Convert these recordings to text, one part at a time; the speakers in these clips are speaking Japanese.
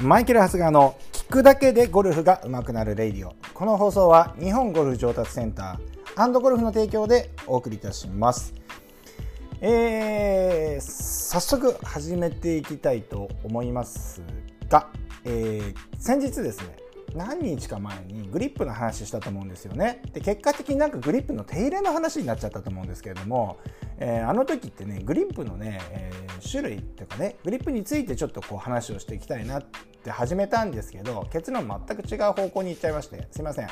マイケル・ハスガーの聞くだけでゴルフが上手くなるレイディオ。この放送は日本ゴルフ上達センターゴルフの提供でお送りいたします。えー、早速始めていきたいと思いますが、えー、先日ですね何日か前にグリップの話したと思うんですよね。で結果的になんかグリップの手入れの話になっちゃったと思うんですけれども、えー、あの時ってねグリップのね、えー、種類っていうかねグリップについてちょっとこう話をしていきたいなって始めたんですけど結論全く違う方向に行っちゃいましてすいません。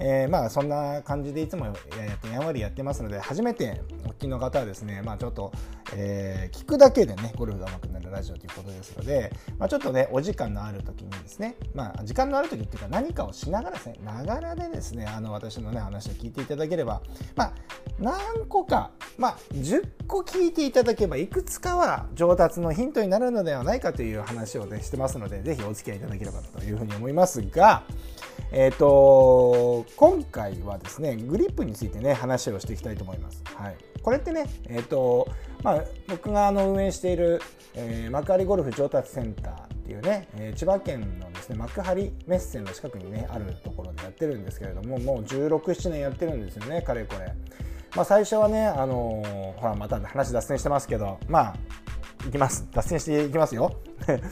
えー、まあそんな感じでいつもやってやんわりやってますので初めてお聞きの方はですねまあちょっと、えー、聞くだけでねゴルフが上手くなるラジオということですので、まあ、ちょっとねお時間のある時にですねまあ時間のある時っていうか何かをしながらですねながらでですねあの私のね話を聞いていただければまあ何個かまあ10個聞いていただけばいくつかは上達のヒントになるのではないかという話をねしてますので是非お付き合いいただければというふうに思いますがえっ、ー、と今回はですねグリップについてね話をしていきたいと思います。はい、これってね、えーとまあ、僕があの運営している、えー、幕張ゴルフ上達センターっていうね、え、千葉県のですね幕張メッセの近くにねあるところでやってるんですけれどももう1617年やってるんですよねかれこれ。まあ、最初はね、あのー、ほらまた話脱線してますけどまあいきます脱線していきますよ。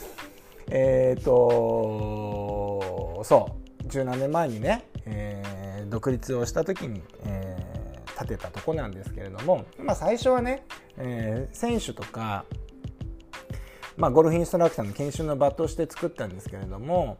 えっとそう十何年前にね、えー、独立をした時に、えー、建てたとこなんですけれども、まあ、最初はね、えー、選手とか、まあ、ゴルフインストラクターの研修の場として作ったんですけれども、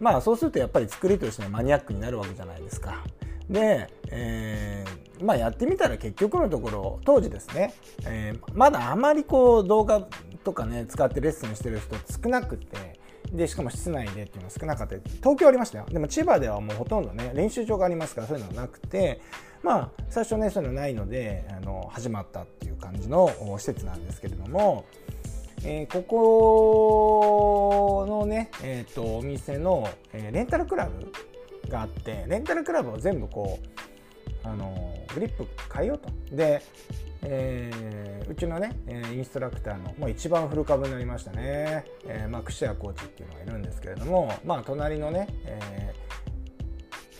まあ、そうするとやっぱり作りとしてはマニアックになるわけじゃないですか。で、えー、まあ、やってみたら結局のところ当時ですね、えー、まだあまりこう動画とかね使ってレッスンしてる人少なくてでしかも室内でっていうのは少なかった東京ありましたよでも千葉ではもうほとんどね練習場がありますからそういうのはなくてまあ最初ねそういうのないのであの始まったっていう感じの施設なんですけれども、えー、ここのね、えーと、お店の、えー、レンタルクラブがあってレンタルクラブを全部こうあのグリップ変えようと。でえー、うちのねえインストラクターのもう一番古株になりましたね、えーまあ、串谷コーチっていうのがいるんですけれども、まあ、隣のね、えー、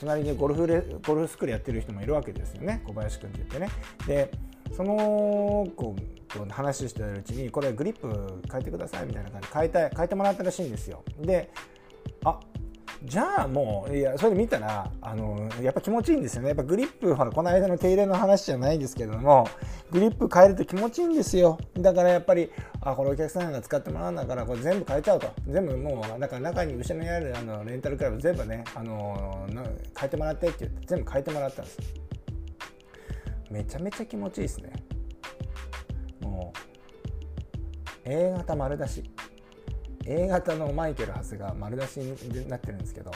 隣でゴルフレゴルフスクールやってる人もいるわけですよね。小林君って言ってね。でその子と話してるうちにこれグリップ変えてくださいみたいな感じで変えた変えてもらったらしいんですよ。であじゃあもういやそれで見たらあのやっぱ気持ちいいんですよね。やっぱグリップほらこの間の手入れの話じゃないですけどもグリップ変えると気持ちいいんですよ。だからやっぱりあこれお客さんが使ってもらうんだからこれ全部変えちゃうと。全部もうだから中に後ろにあるあのレンタルクラブ全部ねあの変えてもらってって言って全部変えてもらったんですめちゃめちゃ気持ちいいですね。もう A 型丸出し。A 型のマイケル・ハスが丸出しになってるんですけど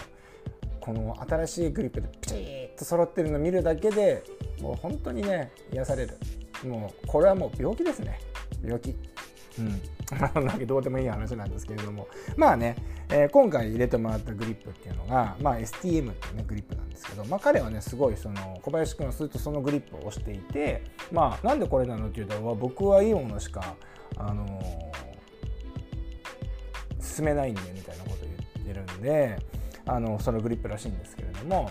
この新しいグリップでピチッと揃ってるの見るだけでもう本当にね癒される。もうこれはもう病気ですね。病気。うん。なんかどうでもいい話なんですけれども。まあね、えー、今回入れてもらったグリップっていうのが、まあ、STM っていうねグリップなんですけど、まあ、彼はねすごいその小林君はずっとそのグリップを押していてまあなんでこれなのっていうと僕はいいものしかあのー進めないんでみたいなことを言ってるんであのそのグリップらしいんですけれども、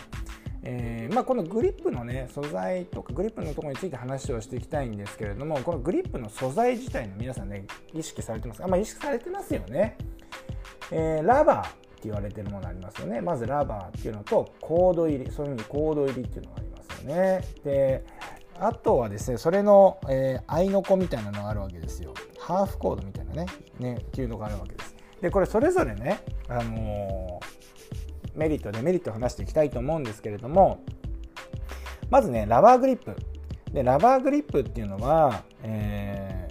えーまあ、このグリップのね素材とかグリップのところについて話をしていきたいんですけれどもこのグリップの素材自体の皆さんね意識されてますあ、まあ、意識されてますよね、えー、ラバーって言われてるものありますよね。まずラバーっていうのとコード入りそういうふうにコード入りっていうのがありますよね。であとはですねそれの、えー、合いの子みたいなのがあるわけですよ。ハーフコードみたいなねねっていうのがあるわけです。でこれそれぞれね、あのー、メリットデメリットを話していきたいと思うんですけれどもまずねラバーグリップ。でラバーグリップっていうのは、え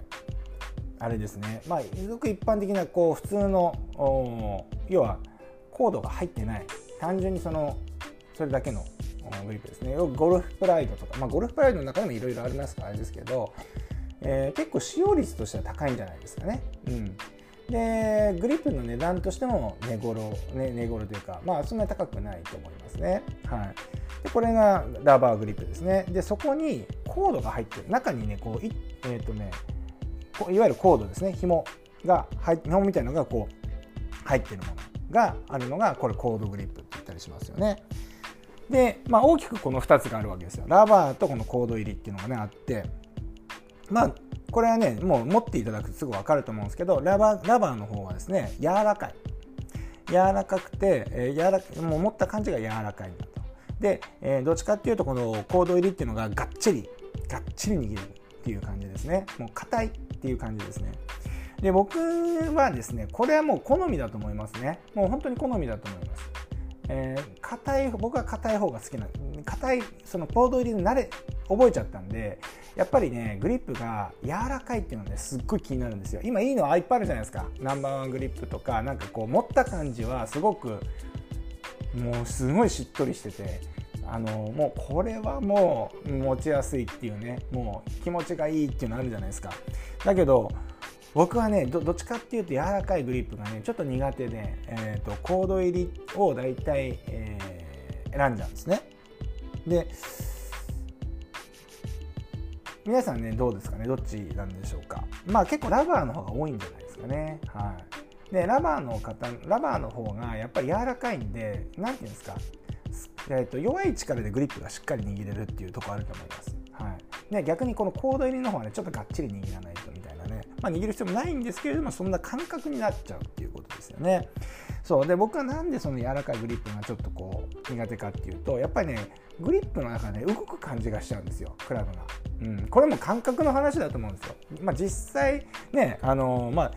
ー、あれですね。まあごく一般的なこう普通の要はコードが入ってない。単純にそのそれだけのグリップですね。ゴルフプライドとか、まあ、ゴルフプライドの中でもいろいろありますからあれですけど、えー、結構使用率としては高いんじゃないですかね。うん、でグリップの値段としても値頃、ね、値頃というかまあそんなに高くないと思いますね。はい、でこれがラバーグリップですね。でそこにコードが入ってる中にねこういえっ、ー、とねいわゆるコードですね紐が紐みたいなのがこう入ってるものがあるのがこれコードグリップって言ったりしますよね。で、まあ、大きくこの2つがあるわけですよ。ラバーとこのコード入りっていうのがねあってまあこれはねもう持っていただくとすぐ分かると思うんですけどラバーラバーの方はですね柔らかい。柔らかくて、えー、柔らかもう持った感じが柔らかいんだと。で、えー、どっちかっていうとこのコード入りっていうのががっちりがっちり握るっていう感じですね。もう硬いっていう感じですね。で僕はですねこれはもう好みだと思いますね。もう本当に好みだと思います。えー、硬い僕は硬い方が好きなんで硬いそのコード入りに慣れ覚えちゃったんでやっぱりねグリップが柔らかいっていうのはねすっごい気になるんですよ。今いいのはいっぱいあるじゃないですか。ナンバーワングリップとかなんかこう持った感じはすごくもうすごいしっとりしててあのもうこれはもう持ちやすいっていうねもう気持ちがいいっていうのあるじゃないですか。だけど僕はねどっちかっていうと柔らかいグリップがねちょっと苦手で、えーと、コード入りを大体、えー、選んじゃうんですね。で皆さんねどうですかね？どっちなんでしょうか？まあ結構ラバーの方が多いんじゃないですかね。はい。でラバーの方ラバーの方がやっぱり柔らかいんで何て言うんですか？えーと、弱い力でグリップがしっかり握れるっていうところあると思います。はい、で逆にこのコード入りの方はねちょっとがっちり握らないと、まあ、握る必要もないんですけれどもそんな感覚になっちゃうっていうことですよね。そう。で僕はなんでその柔らかいグリップがちょっとこう苦手かっていうとやっぱりねグリップの中で、動く感じがしちゃうんですよクラブが、うん、これも感覚の話だと思うんですよ、まあ、実際ねあのまあ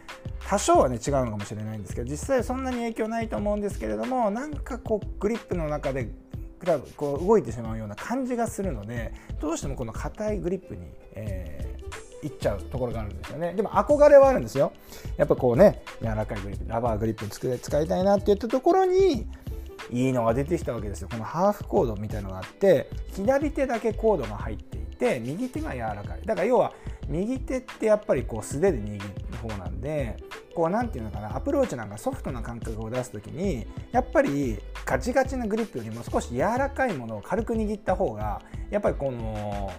多少はね違うのかもしれないんですけど実際そんなに影響ないと思うんですけれどもなんかこうグリップの中でクラブこう動いてしまうような感じがするのでどうしてもこの硬いグリップに、えー、いっちゃうところがあるんですよね。でも憧れはあるんですよ。やっぱこうね柔らかいグリップラバーグリップに使いたいなって言ったところにいいのが出てきたわけですよ。このハーフコードみたいのがあって左手だけコードが入っていて右手が柔らかい。だから要は右手ってやっぱりこう素手で握る方なんでこう何て言うのかなアプローチなんかソフトな感覚を出す時にやっぱりガチガチなグリップよりも少し柔らかいものを軽く握った方がやっぱりこの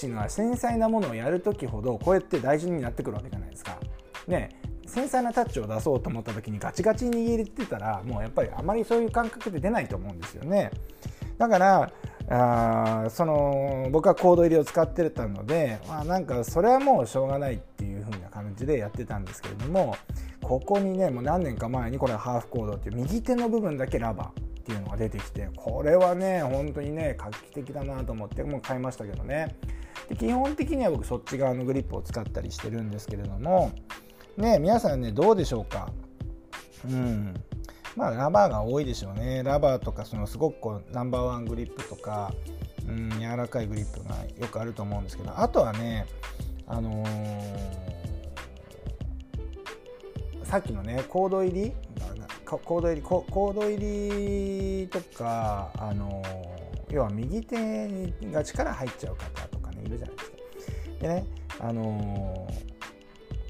タッチが繊細なものをやる時ほどこうやって大事になってくるわけじゃないですか。ね繊細なタッチを出そうと思った時にガチガチに握ってたらもうやっぱりあまりそういう感覚で出ないと思うんですよね。だからあその僕はコード入りを使ってたので、まあ、なんかそれはもうしょうがないっていう風な感じでやってたんですけれどもここにねもう何年か前にこれハーフコードっていう右手の部分だけラバーっていうのが出てきてこれはね本当にね画期的だなと思ってもう買いましたけどねで基本的には僕そっち側のグリップを使ったりしてるんですけれどもね皆さんねどうでしょうか？うん。まあ、ラバーが多いでしょうね。ラバーとかそのすごくこうナンバーワングリップとか、うん、柔らかいグリップがよくあると思うんですけどあとはねあのー、さっきのねコード入り？コード入りコード入りとか、あの、要は右手が力入っちゃう方。るじゃないですか。でね、あの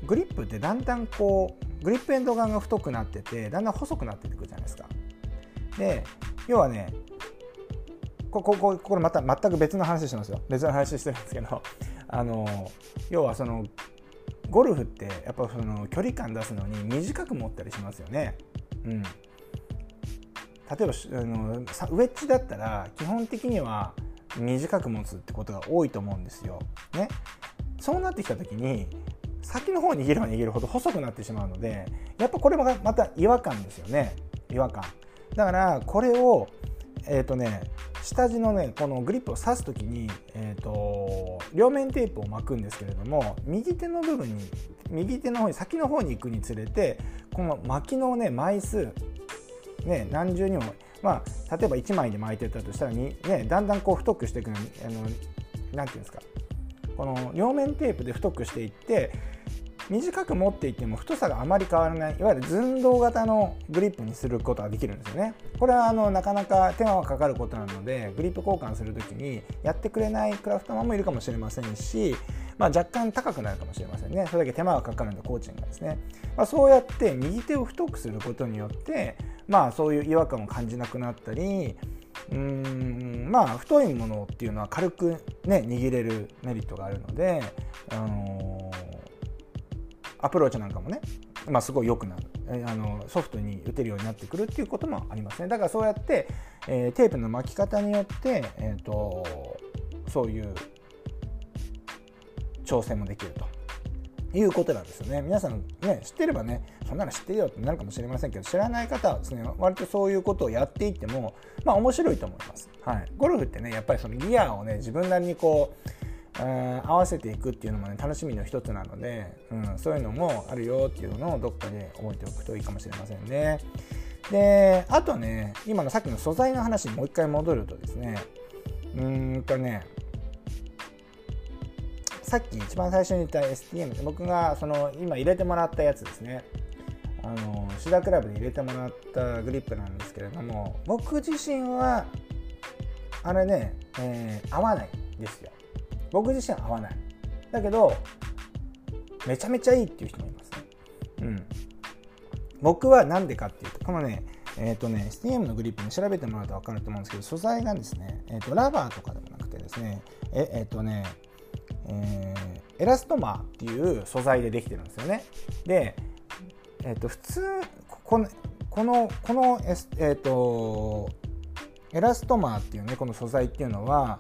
ー、グリップってだんだんこうグリップエンド側が太くなっててだんだん細くなっていくじゃないですか。で要はねここここれまた全く別の話してますよ別の話してるんですけど あの要はそのゴルフってやっぱその距離感出すのに短く持ったりしますよね。うん、例えばあのウェッジだったら基本的には短く持つってことが多いと思うんですよ。ね、そうなってきた時に先の方に握れば握るほど細くなってしまうのでやっぱこれもまた違和感ですよね。違和感。だからこれをえっ、ー、とね下地のねこのグリップを刺す時に、えーと、両面テープを巻くんですけれども右手の部分に右手の方に先の方に行くにつれてこの巻きのね枚数ね何重にもまあ例えば1枚で巻いてたとしたらに、ね、だんだんこう太くしていくのあのなんていうんですか。この両面テープで太くしていって短く持っていっても太さがあまり変わらないいわゆる寸胴型のグリップにすることができるんですよね。これはあのなかなか手間がかかることなのでグリップ交換する時にやってくれないクラフトマンもいるかもしれませんし、まあ、若干高くなるかもしれませんね。それだけ手間がかかるんでコーチングがですね、まあ、そうやって右手を太くすることによってまあそういう違和感を感じなくなったりうんまあ太いものっていうのは軽くね握れるメリットがあるので、あのー、アプローチなんかもね、まあ、すごい良くなる、あのソフトに打てるようになってくるっていうこともありますね。だからそうやって、えー、テープの巻き方によって、えーと、そういう調整もできるということなんですよね。皆さんね知ってればねそんなの知ってるよってなるかもしれませんけど知らない方はですね割とそういうことをやっていってもまあ面白いと思います、はい、ゴルフってねやっぱりそのギアをね自分なりにこう合わせていくっていうのもね楽しみの一つなので、うん、そういうのもあるよっていうのをどっかで覚えておくといいかもしれませんね。であとね今のさっきの素材の話にもう一回戻るとですねうんとねさっき一番最初に言った STM 僕がその今入れてもらったやつですね。あのシダクラブで入れてもらったグリップなんですけれども僕自身はあれね、えー、合わないですよ。僕自身は合わない。だけどめちゃめちゃいいっていう人もいますね。うん。僕は何でかっていうとこのねえっ、ー、とね STM のグリップに調べてもらうと分かると思うんですけど素材がですね、えーと、ラバーとかでもなくてですねえっ、ー、とねえー、エラストマーっていう素材でできてるんですよね。でえっ、ー、と普通このこのこの、えーとエラストマーっていうねこの素材っていうのは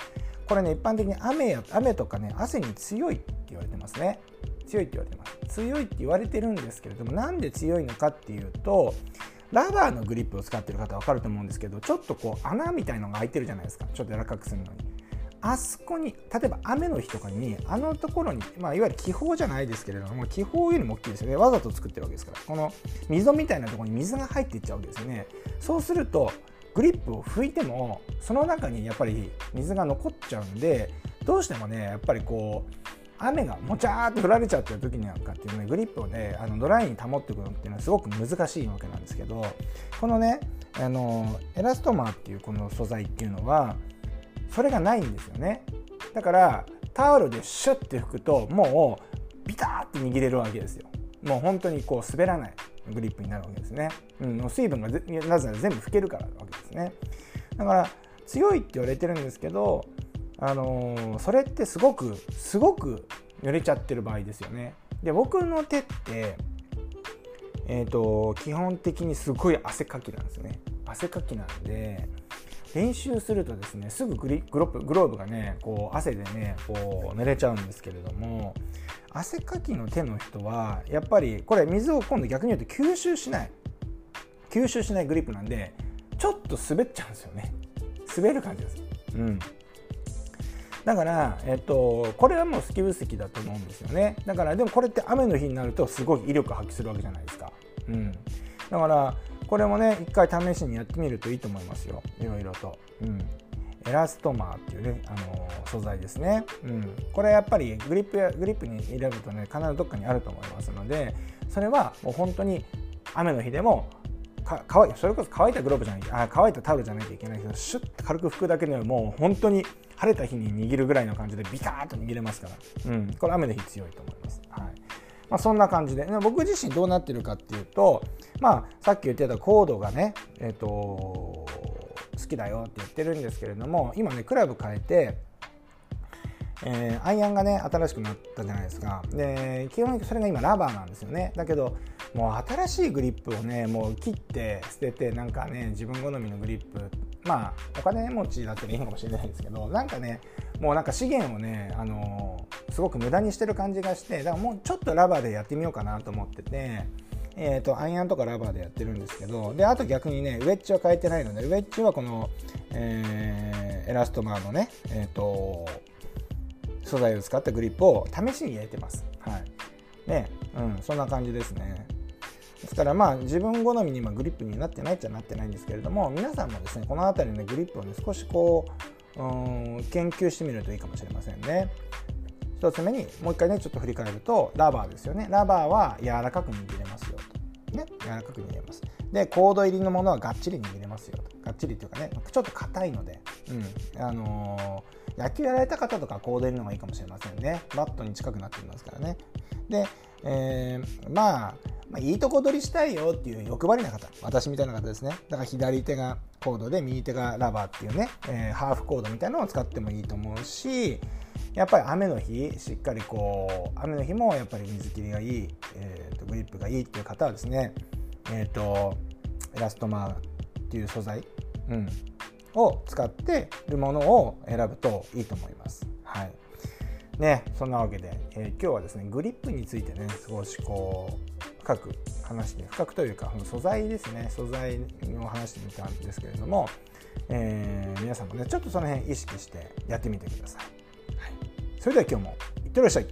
これね一般的に雨や雨とかね汗に強いって言われてますね。強いって言われてます。強いって言われてるんですけれどもなんで強いのかっていうとラバーのグリップを使ってる方は分かると思うんですけどちょっとこう穴みたいのが開いてるじゃないですか。ちょっと柔らかくするのに。あそこに例えば雨の日とかにあのところに、まあ、いわゆる気泡じゃないですけれども気泡よりも大きいですよね。わざと作ってるわけですから。この溝みたいなところに水が入っていっちゃうわけですよね。そうするとグリップを拭いてもその中にやっぱり水が残っちゃうんでどうしてもねやっぱりこう雨がもちゃーって降られちゃってる時なんかっていうねグリップをねあのドライに保っていくのっていうのはすごく難しいわけなんですけどこのねあのエラストマーっていうこの素材っていうのはそれがないんですよね。だからタオルでシュッて拭くともうビターって握れるわけですよ。もう本当にこう滑らない。グリップになるわけですね、うん、水分がなぜなら全部拭けるからわけですね。だから強いって言われてるんですけどあのー、それってすごくすごく濡れちゃってる場合ですよね。で僕の手ってえーと、基本的にすごい汗かきなんですね。汗かきなんで練習するとですねすぐグリグローブグローブがねこう汗でねこう濡れちゃうんですけれども汗かきの手の人はやっぱりこれ水を今度逆に言うと吸収しない。吸収しないグリップなんでちょっと滑っちゃうんですよね。滑る感じですうん。だから、えっと、これはもう好き不好きだと思うんですよね。だからでもこれって雨の日になるとすごい威力発揮するわけじゃないですか。うん。だからこれもね一回試しにやってみるといいと思いますよ。いろいろと、うん、エラストマーっていうね、あの素材ですね、うん、これやっぱりグリップやグリップに入れるとね必ずどっかにあると思いますのでそれはもう本当に雨の日でもか乾いそれこそ乾いたグローブじゃないあ乾いたタオルじゃなきゃいけないけどシュッて軽く拭くだけでもう本当に晴れた日に握るぐらいの感じでビターッと握れますから、うん、これ雨の日強いと思います。はい。まあ、そんな感じで。僕自身どうなってるかっていうと、まあ、さっき言ってたコードがね、えーと好きだよって言ってるんですけれども今ねクラブ変えて、えー、アイアンがね新しくなったじゃないですか。で基本それが今ラバーなんですよね。だけどもう新しいグリップをねもう切って捨ててなんかね自分好みのグリップまあお金持ちだったらいいかもしれないですけどなんかねもうなんか資源をねあのー、すごく無駄にしてる感じがしてだからもうちょっとラバーでやってみようかなと思っててえーと、アイアンとかラバーでやってるんですけどであと逆にねウェッジは変えてないのでウェッジはこの、えー、エラストマーのね、えーと、素材を使ったグリップを試しに入れてます。はいねうん、そんな感じですね。ですからまあ自分好みに今グリップになってないっちゃなってないんですけれども皆さんもですねこの辺りのグリップをね少しこううん研究してみるといいかもしれませんね。1つ目にもう一回ねちょっと振り返るとラバーですよねラバーは柔らかく握れますよね柔らかく握れます。でコード入りのものはがっちり握れますよと。がっちりっていうかねちょっと硬いので、うん。あのー、野球やられた方とかコード入りの方がいいかもしれませんね。バットに近くなっていますからね。で、えー、まあまあ、いいとこ取りしたいよっていう欲張りな方。私みたいな方ですね。だから左手がコードで右手がラバーっていうね、えー、ハーフコードみたいなのを使ってもいいと思うしやっぱり雨の日しっかりこう雨の日もやっぱり水切りがいい、えーと、グリップがいいっていう方はですねえーと、エラストマーっていう素材、うん、を使ってるものを選ぶといいと思います。はいね、そんなわけで、えー、今日はですねグリップについてね少しこう深く話して深くというか素材ですね素材を話してみたんですけれども、えー、皆さんもねちょっとその辺意識してやってみてくださ。い、それでは今日もいってらっしゃい。